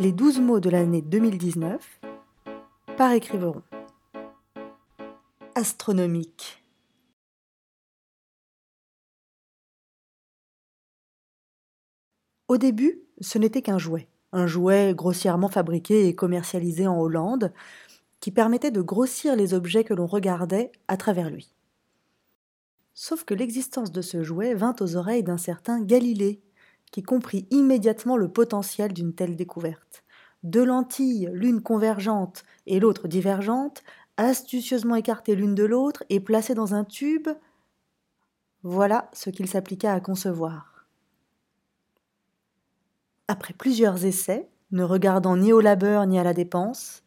Les douze mots de l'année 2019 par écriveron. Astronomique. Au début, ce n'était qu'un jouet, un jouet grossièrement fabriqué et commercialisé en Hollande, qui permettait de grossir les objets que l'on regardait à travers lui. Sauf que l'existence de ce jouet vint aux oreilles d'un certain Galilée, qui comprit immédiatement le potentiel d'une telle découverte. Deux lentilles, l'une convergente et l'autre divergente, astucieusement écartées l'une de l'autre et placées dans un tube, voilà ce qu'il s'appliqua à concevoir. Après plusieurs essais, ne regardant ni au labeur ni à la dépense,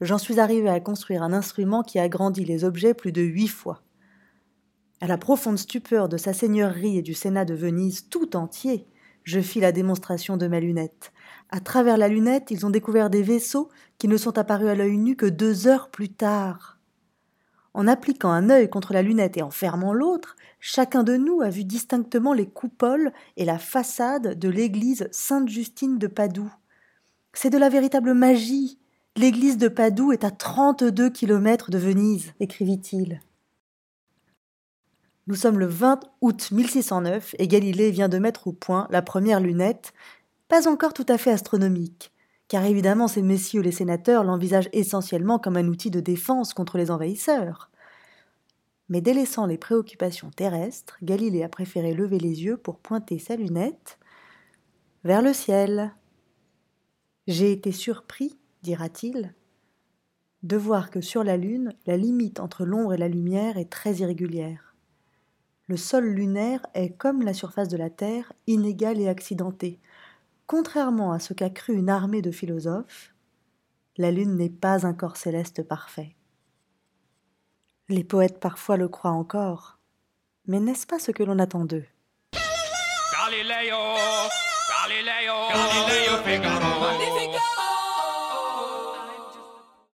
j'en suis arrivé à construire un instrument qui agrandit les objets plus de huit fois. À la profonde stupeur de sa seigneurie et du Sénat de Venise tout entier, je fis la démonstration de ma lunette. À travers la lunette, ils ont découvert des vaisseaux qui ne sont apparus à l'œil nu que deux heures plus tard. En appliquant un œil contre la lunette et en fermant l'autre, chacun de nous a vu distinctement les coupoles et la façade de l'église Sainte-Justine de Padoue. C'est de la véritable magie. L'église de Padoue est à trente-deux kilomètres de Venise, écrivit-il. Nous sommes le 20 août 1609 et Galilée vient de mettre au point la première lunette, pas encore tout à fait astronomique, car évidemment ces messieurs les sénateurs l'envisagent essentiellement comme un outil de défense contre les envahisseurs. Mais délaissant les préoccupations terrestres, Galilée a préféré lever les yeux pour pointer sa lunette vers le ciel. J'ai été surpris, dira-t-il, de voir que sur la Lune, la limite entre l'ombre et la lumière est très irrégulière le sol lunaire est, comme la surface de la Terre, inégal et accidenté. Contrairement à ce qu'a cru une armée de philosophes, la Lune n'est pas un corps céleste parfait. Les poètes parfois le croient encore, mais n'est-ce pas ce que l'on attend d'eux? Galileo, Galileo, Galileo